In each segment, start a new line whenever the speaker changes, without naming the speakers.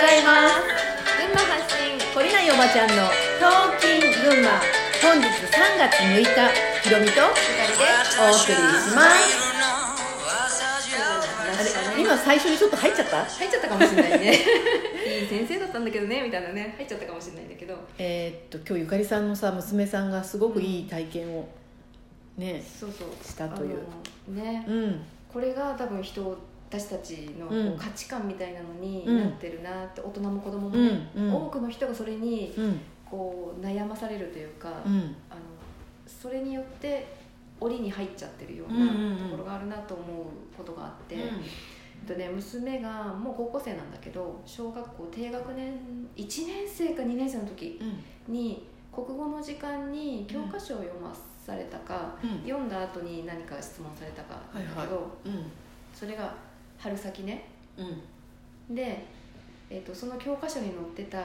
ざいます。
群馬発信
懲りないおばちゃんの「トーキン群馬」本日3月6日ひろみと
ゆかりで
お送りします。あれ今最初にちょっと入っちゃった？
入っちゃったかもしれないね。い い先生だったんだけどねみたいなね。入っちゃったかもしれないんだけど。
えーっと今日ゆかりさんのさ娘さんがすごくいい体験をね
そうそう。
したという。
あのね。
うん。
これが多分人私たちの価値観みたいなのに
うん。
なってるなって、大人も子供も
うん。
ね、
うん。
多くの人がそれに
うん。
こう悩まされるというか、
うん。
あのそれによって檻に入っちゃってるような
うん
ところがあるなと思うことがあって、とね、娘がもう高校生なんだけど小学校低学年1年生か2年生の時
うん。
に国語の時間に教科書を読まされたか、
うん。
読んだ後に何か質問されたかだけど、
うん。
それが春先ね。
うん。
で、えっとその教科書に載ってた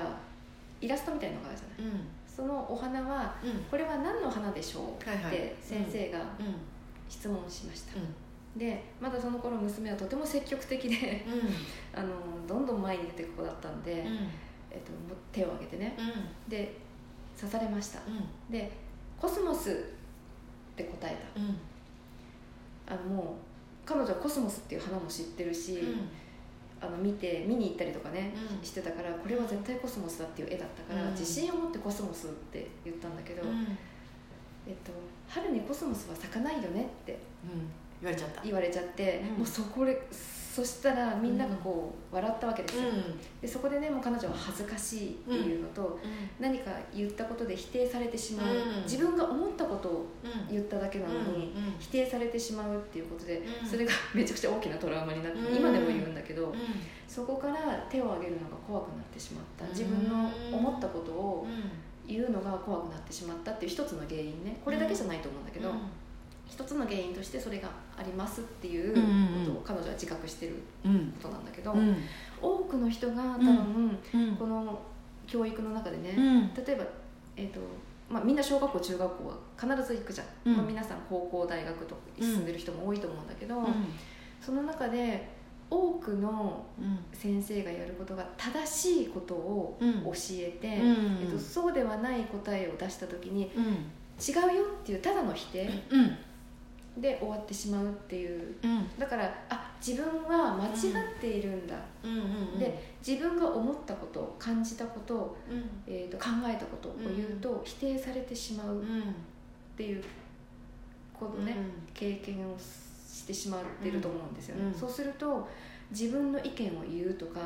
イラストみたいのがあるじゃない。
うん。
そのお花は
うん。
これは何の花でしょう？
はいはい。
って先生が
うん。
質問しました、
うん。
でまだその頃娘はとても積極的で あのどんどん前に出ていく子だったんで、
うん。
えっと、手を挙げてね。
うん。
で刺されました。
うん。
で「コスモス」って答え
うん。
たあのもう彼女はコスモスっていう花も知ってるし、
うん。
あの見て見に行ったりとかね、
うん。
してたからこれは絶対コスモスだっていう絵だったから、
うん。
自信を持ってコスモスって言ったんだけど、
うん。
えっと、春にコスモスは咲かないよねって
言われちゃった。
言われちゃって、
うん。
もうそこでそしたらみんながこう笑ったわけですよ、でそこでねもう彼女は恥ずかしいっていうのと、何か言ったことで否定されてしまう、
うん。
自分が思ったことを
うん。
言っただけなのに、
うん。うん。
否定されてしまうっていうことで、
うん。
それがめちゃくちゃ大きなトラウマになって、
うん。
今でも言うんだけど、
う
そこから手を挙げるのが怖くなってしまった。
うん。
自分の思ったことを
ん。
言うのが怖くなってしまったっていう一つの原因ね。これだけじゃないと思うんだけど、一つの原因としてそれがありますっていうことを彼女は自覚してる
うん
ことなんだけど、
うん。
多くの人が多
う
分
うん。
この教育の中でね、
うん。
例えば、えーとまあ、みんな小学校中学校は必ず行くじゃん、
うん。
まあ、皆さん高校大学と進んでる人も多いと思うんだけど、その中で多くの
うん。
先生がやることが正しいことを
うん。
教えて、
うん。
えっと、そうではない答えを出した時に
うん。
違うよっていうただの否定
うん
で終わってしまうっていう。
うん。
だからあ自分は間違っているんだ、
うん。うん
で自分が思ったこと感じたこと,、
うん。
えー、と考えたことを言うと否定されてしまうっ
うん。
ていうこのね、経験をしてしまっていると思うんですよね、
うん。
そうすると自分の意見を言うとか、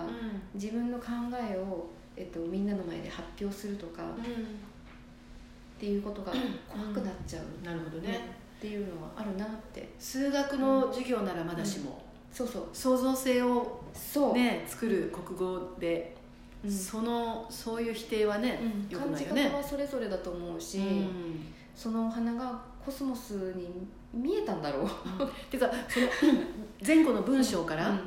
自分の考えを、えっと、みんなの前で発表するとかっていうことが怖くなっちゃう。
なるほどね
っていうのはあるなって。
数学の授業ならまだしも。
そうそう。
創造性を
そう、
ね作る国語で
うん。
そのそういう否定はね
うん。
よく
感じ
ないよね。
方はそれぞれだと思うし、
うん。
そのお花がコスモスに見えたんだろう。
ていうかその前後の文章から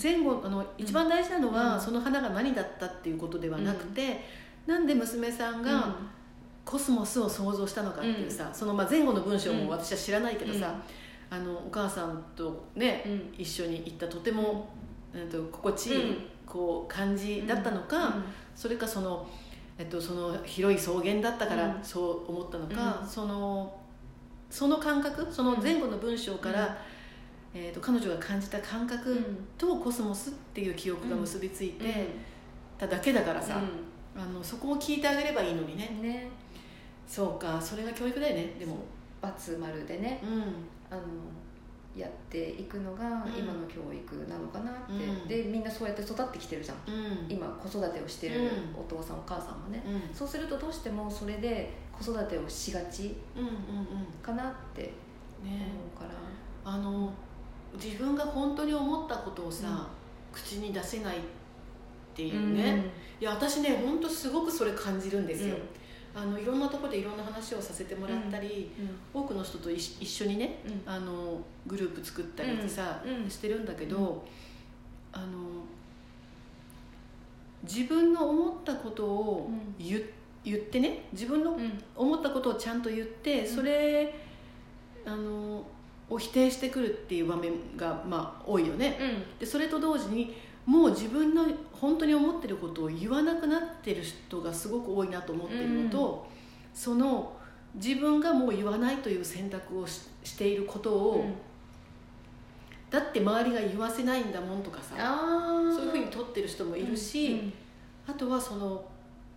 前後あの一番大事なのは、
うん。
その花が何だったっていうことではなくて、なんで娘さん
うん。
がコスモスを想像したのかっていうさ、そのまあ前後の文章も私は知らないけどさ、あのお母さんとね、
うん。
一緒に行ったとても、えっと心地いい、
うん。
こう感じだったのか、それかその,、えっと、その広い草原だったから
うん。
そう思ったのか、
うん。
そのその感覚その前後の文章から、えっと彼女が感じた感覚とコスモスっていう記憶が結びついてただけだからさ、あのそこを聞いてあげればいいのにね。
ね。
そうかそれが教育だよねでも。
バツ丸でね。
うん。
あのやっていくのが
うん。
今の教育なのかなって、
うん。
でみんなそうやって育ってきてるじゃん。
うん。
今子育てをしてる
うん。
お父さんお母さんもね、
うん。
そうするとどうしてもそれで子育てをしがちかなって思うから、
あの自分が本当に思ったことをさ、口に出せないっていうね、いや私ね本当すごくそれ感じるんですよ、あのいろんなところでいろんな話をさせてもらったり、多くの人と一一緒にね
うん。
あのグループ作ったりさ、
うん。うん。
してるんだけど、あの自分の思ったことを言,、言ってね自分の
うん。
思ったことをちゃんと言って、それあのを否定してくるっていう場面がまあ多いよね、
うん。
でそれと同時にもう自分の本当に思ってることを言わなくなってる人がすごく多いなと思ってるのと、その自分がもう言わないという選択をししていることを、
うん。
だって周りが言わせないんだもんとかさそういうふうに取ってる人もいるし、
うん。
あとはその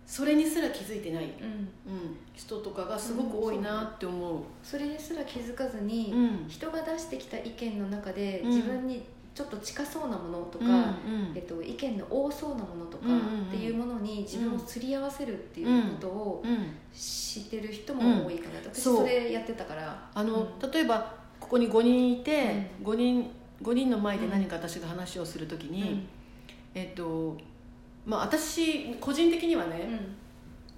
それにすら気づいてない、
うん。
うん、人とかがすごく多いなって思う。
それですら気づかずに、
うん。
人が出してきた意見の中で
うん。
自分にちょっと近そうなものとか、
うんうん。
えっと、意見の多そうなものとかっていうものに自分をすり合わせるっていうことを
うん。
知ってる人も多いかなと、私
そ
れやってたから。
あの、
うん。
例えばここに5人いて、
う
5人5人の前で何か私が話をするときに、
うん。
えっとまあ私個人的にはね、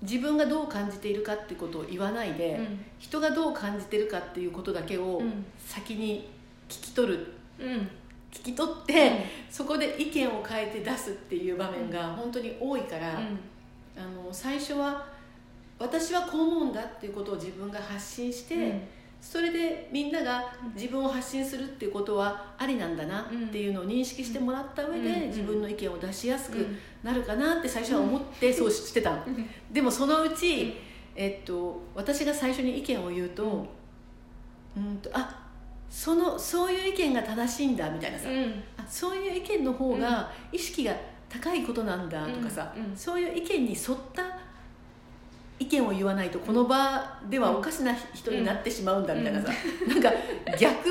自分がどう感じているかってことを言わないで、
うん。
人がどう感じてるかっていうことだけを
うん。
先に聞き取る聞き取って、そこで意見を変えて出すっていう場面が本当に多いから、
うん。
あの最初は私はこう思うんだっていうことを自分が発信して、
うん。
それでみんなが自分を発信するっていうことはありなんだなっていうのを認識してもらった上で
うん。
自分の意見を出しやすく
うん。
なるかなって最初は思ってそうしてたの。
うん。
でもそのうち、えっと、私が最初に意見を言うと,、うん、とあそのそういう意見が正しいんだみたいなさ、
うん。
あそういう意見の方が意識が高いことなんだとかさ、
うんうん。
そういう意見に沿った意見を言わないとこの場ではおかしな人になってしまうんだみたいなさ、なんか逆、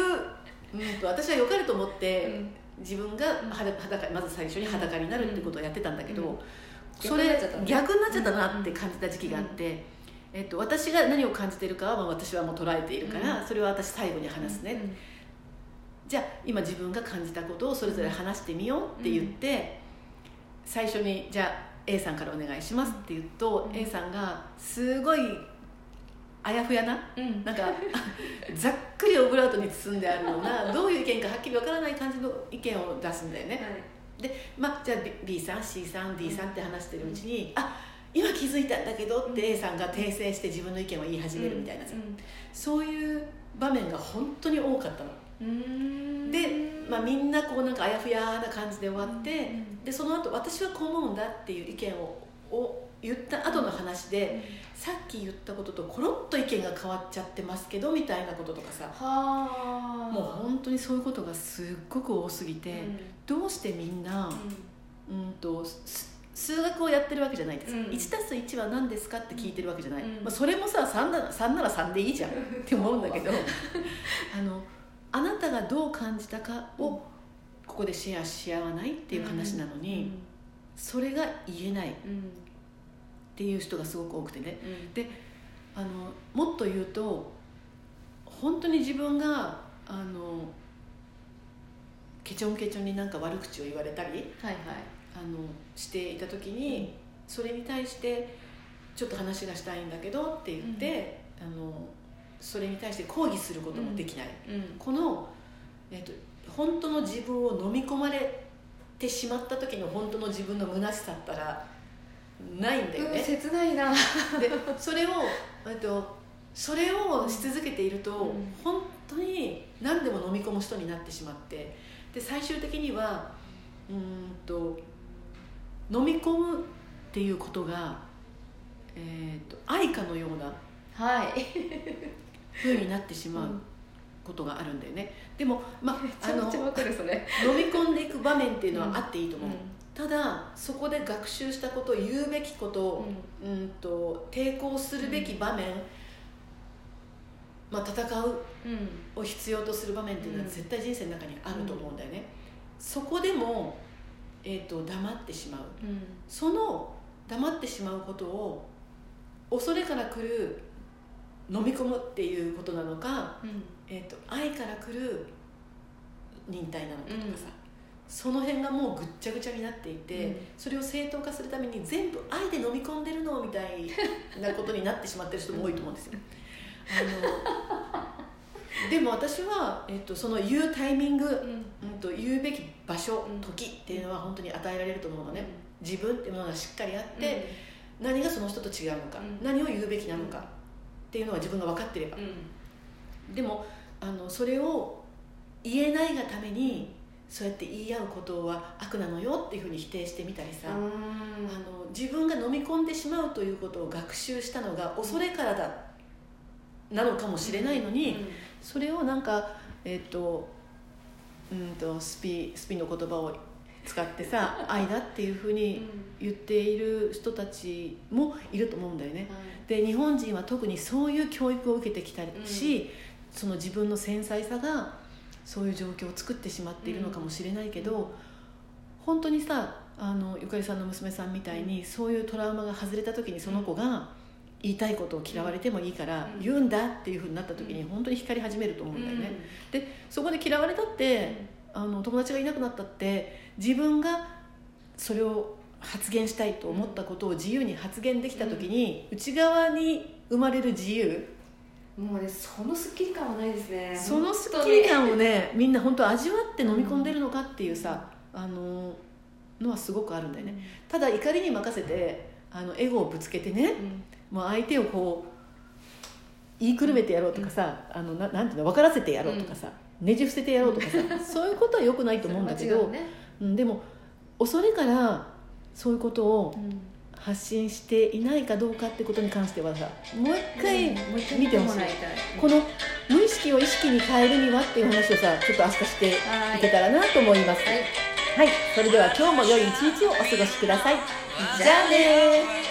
うん、と私は良かれと思って自分が裸裸まず最初に裸になるってことをやってたんだけど、
うん。
それ
逆になっちゃった
なって感じた時期があって。えっと、私が何を感じているかはまあ私はもう捉えているから、
うん。
それは私最後に話すね、じゃあ今自分が感じたことをそれぞれ話してみようって言って、最初にじゃあ A さんからお願いしますって言うと、
うん。
A さんがすごいあやふやな
うん。
なんか ざっくりオブラートに包んであるような どういう意見かはっきりわからない感じの意見を出すんだよね、で、まあ、じゃあ B, さん C さん D さんって話してるうちに、あ今気づいたんだけどって A さんが訂正して自分の意見を言い始めるみたいなさ、そういう場面が本当に多かったの。
うん。
で、まあ、みんなこうなんかあやふやな感じで終わって、
うん
でその後私はこう思うんだっていう意見をを言った後の話で、さっき言ったこととコロッと意見が変わっちゃってますけどみたいなこととかさ。
はあ。
もう本当にそういうことがすっごく多すぎて、どうしてみんな、うん、とす数学をやってるわけじゃないです。か、
うん。
1+1 は何ですかって聞いてるわけじゃない、
うん。
まあ、それもさ3なら ,3 なら3でいいじゃんって思うんだけど あのあなたがどう感じたかをここでシェアし合わないっていう話なのに、それが言えない。っ
うん
ていう人がすごく多くてね。
うん。
あのもっと言うと本当に自分があのケチョンケチョンになんか悪口を言われたり
はいはい
あのしていた時に、それに対してちょっと話がしたいんだけどって言って、あのそれに対して抗議することもできない、
うん。
この、えっと本当の自分を飲み込まれてしまった時の本当の自分の虚しさったらないんだよ
うん
ね、
切ないな。
でそれを、えっと、それをし続けていると、
うん。
本当に何でも飲み込む人になってしまってで最終的にはうーんと飲み込むっていうことが、えー、と愛かのような
はい。
風になってしまうことがあるんだよね、でも、ま
め
あ、あの飲み込んでいく場面っていうのはあっていいと思う、
うん。
ただそこで学習したこと言うべきこと、うん。と抵抗するべき場面、まあ、戦う
うん。
を必要とする場面っていうのは
うん。
絶対人生の中にあると思うんだよね、そこでも、えー、と黙ってしまう。
うん。
その黙ってしまうことを恐れから来る飲み込むっていうことなのか、
うん。
えー、と愛から来る忍耐なのかとかさ、
うん。
その辺がもうぐっちゃぐちゃになっていて、
うん。
それを正当化するために全部愛で飲み込んでるのみたいなことになってしまってる人も多いと思うんですよ。あのでも私は、えっと、その言うタイミング、
うん。
うん、と言うべき場所、
うん。
時っていうのは本当に与えられると思うのね、自分っていうものがしっかりあって、何がその人と違うのか、
うん。
何を言うべきなのかっていうのは自分が分かってれば、
うん。
でもあのそれを言えないがためにそうやって言い合うことは悪なのよっていうふうに否定してみたりさ、あの自分が飲み込んでしまうということを学習したのが恐れからだなのかもしれないのに、それをなんか、えーとうんと、スピスピの言葉を使ってさ 愛だっていうふうに言っている人たちもいると思うんだよね。で日本人は特にそういう教育を受けてきたし、うん、その自分の繊細さがそういう状況を作ってしまっているのかもしれないけど、うん、本当にさあのゆかりさんの娘さんみたいにそういうトラウマが外れた時にその子が言いたいことを嫌われてもいいから言うんだっていうふうになった時に本当に光り始めると思うんだよね。でそこで嫌われたってあの友達がいなくなったって自分がそれを発言したいと思ったことを自由に発言できた時に内側に生まれる自由。
もうねそのスッキリ感はないですね。
そのスッキリ感をねみんな本当味わって飲み込んでるのかっていうさ、うん、あののはすごくあるんだよね、うん、ただ怒りに任せてあのエゴをぶつけてね、うん、もう相手をこう言いくるめてやろうとかさ、あのななんていうの分からせてやろうとかさ、ねじ伏せてやろうとかさ そういうことはよくないと思うんだけど、ね、うん、でも恐れからそういうことを、発信していないかどうかってことに関してはさもう一回見てほしい、この無意識を意識に変えるにはっていう話をさちょっと明日してい。けたらなと思います。はい、はい、それでは今日も良い一日をお過ごしください。じゃあね